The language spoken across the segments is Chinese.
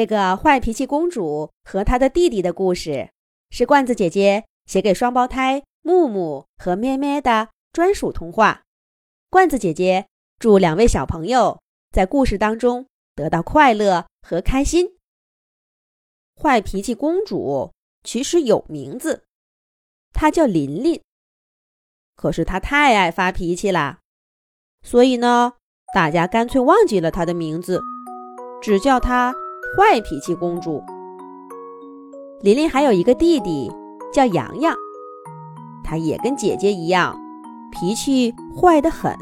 这个坏脾气公主和她的弟弟的故事，是罐子姐姐写给双胞胎木木和咩咩的专属童话。罐子姐姐祝两位小朋友在故事当中得到快乐和开心。坏脾气公主其实有名字，她叫琳琳。可是她太爱发脾气啦，所以呢，大家干脆忘记了她的名字，只叫她。坏脾气公主琳琳还有一个弟弟叫洋洋，他也跟姐姐一样，脾气坏得很。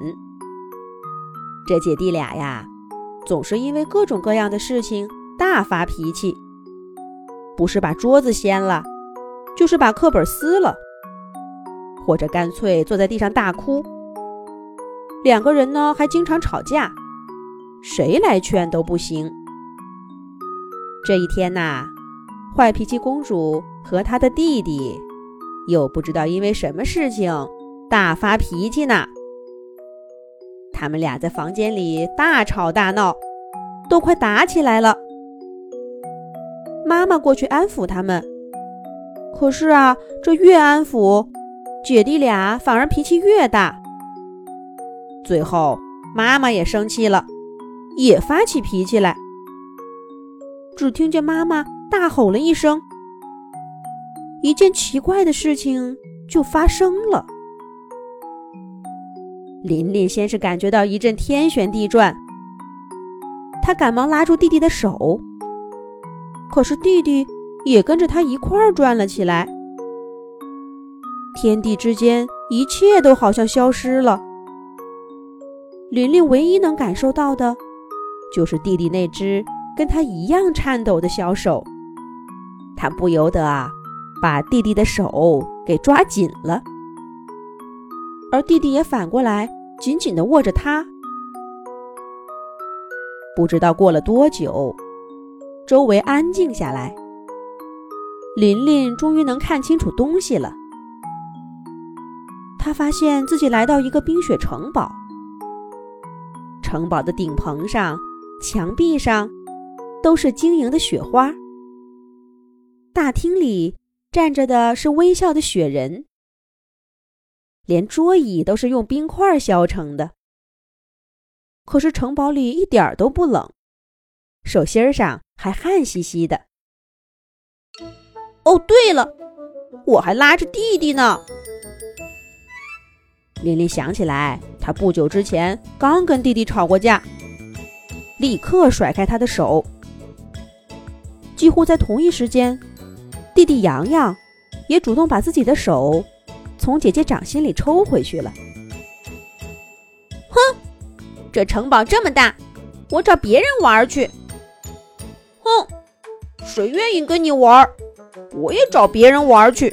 这姐弟俩呀，总是因为各种各样的事情大发脾气，不是把桌子掀了，就是把课本撕了，或者干脆坐在地上大哭。两个人呢，还经常吵架，谁来劝都不行。这一天呐，坏脾气公主和她的弟弟又不知道因为什么事情大发脾气呢。他们俩在房间里大吵大闹，都快打起来了。妈妈过去安抚他们，可是啊，这越安抚，姐弟俩反而脾气越大。最后，妈妈也生气了，也发起脾气来。只听见妈妈大吼了一声，一件奇怪的事情就发生了。琳琳先是感觉到一阵天旋地转，她赶忙拉住弟弟的手，可是弟弟也跟着她一块儿转了起来。天地之间，一切都好像消失了。琳琳唯一能感受到的，就是弟弟那只。跟他一样颤抖的小手，他不由得啊，把弟弟的手给抓紧了，而弟弟也反过来紧紧的握着他。不知道过了多久，周围安静下来，琳琳终于能看清楚东西了。他发现自己来到一个冰雪城堡，城堡的顶棚上、墙壁上。都是晶莹的雪花。大厅里站着的是微笑的雪人，连桌椅都是用冰块削成的。可是城堡里一点都不冷，手心上还汗兮兮的。哦，对了，我还拉着弟弟呢。琳琳想起来，她不久之前刚跟弟弟吵过架，立刻甩开他的手。几乎在同一时间，弟弟洋洋也主动把自己的手从姐姐掌心里抽回去了。哼，这城堡这么大，我找别人玩去。哼，谁愿意跟你玩，我也找别人玩去。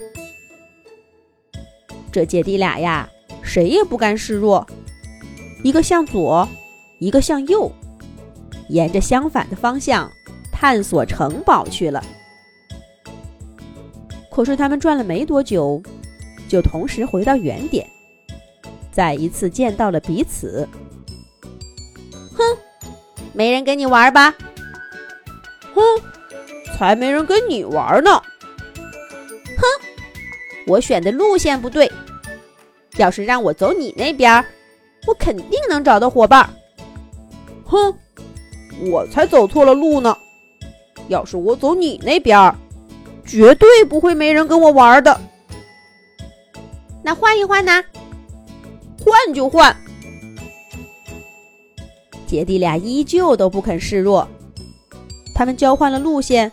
这姐弟俩呀，谁也不甘示弱，一个向左，一个向右，沿着相反的方向。探索城堡去了，可是他们转了没多久，就同时回到原点，再一次见到了彼此。哼，没人跟你玩吧？哼，才没人跟你玩呢！哼，我选的路线不对，要是让我走你那边，我肯定能找到伙伴。哼，我才走错了路呢！要是我走你那边，绝对不会没人跟我玩的。那换一换呢？换就换。姐弟俩依旧都不肯示弱，他们交换了路线，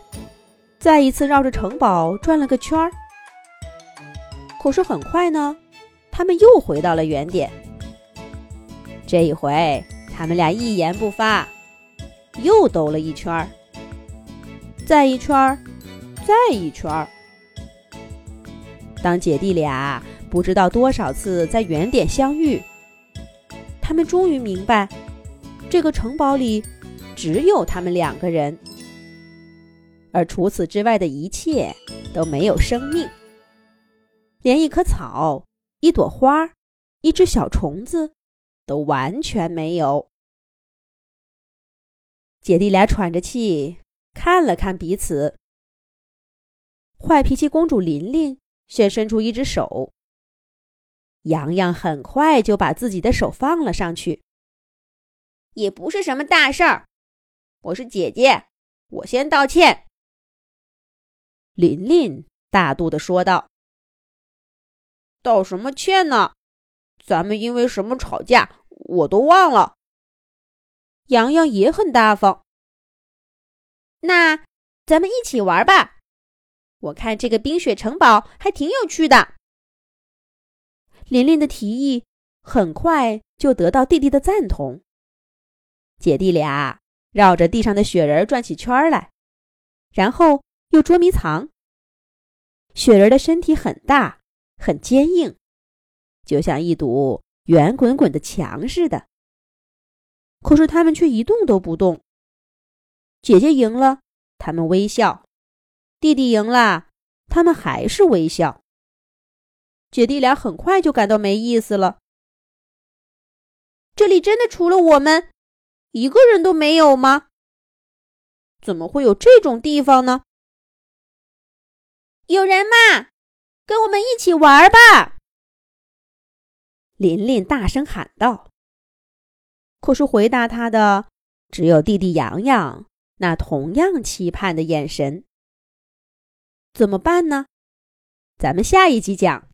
再一次绕着城堡转了个圈儿。可是很快呢，他们又回到了原点。这一回，他们俩一言不发，又兜了一圈儿。再一圈儿，再一圈儿。当姐弟俩不知道多少次在原点相遇，他们终于明白，这个城堡里只有他们两个人，而除此之外的一切都没有生命，连一棵草、一朵花、一只小虫子都完全没有。姐弟俩喘着气。看了看彼此。坏脾气公主琳琳先伸出一只手，洋洋很快就把自己的手放了上去。也不是什么大事儿，我是姐姐，我先道歉。琳琳大度的说道：“道什么歉呢？咱们因为什么吵架，我都忘了。”洋洋也很大方。那咱们一起玩吧，我看这个冰雪城堡还挺有趣的。琳琳的提议很快就得到弟弟的赞同。姐弟俩绕着地上的雪人转起圈来，然后又捉迷藏。雪人的身体很大，很坚硬，就像一堵圆滚滚的墙似的。可是他们却一动都不动。姐姐赢了，他们微笑；弟弟赢了，他们还是微笑。姐弟俩很快就感到没意思了。这里真的除了我们？一个人都没有吗？怎么会有这种地方呢？有人吗？跟我们一起玩吧！琳琳大声喊道。可是回答他的只有弟弟洋洋那同样期盼的眼神。怎么办呢？咱们下一集讲。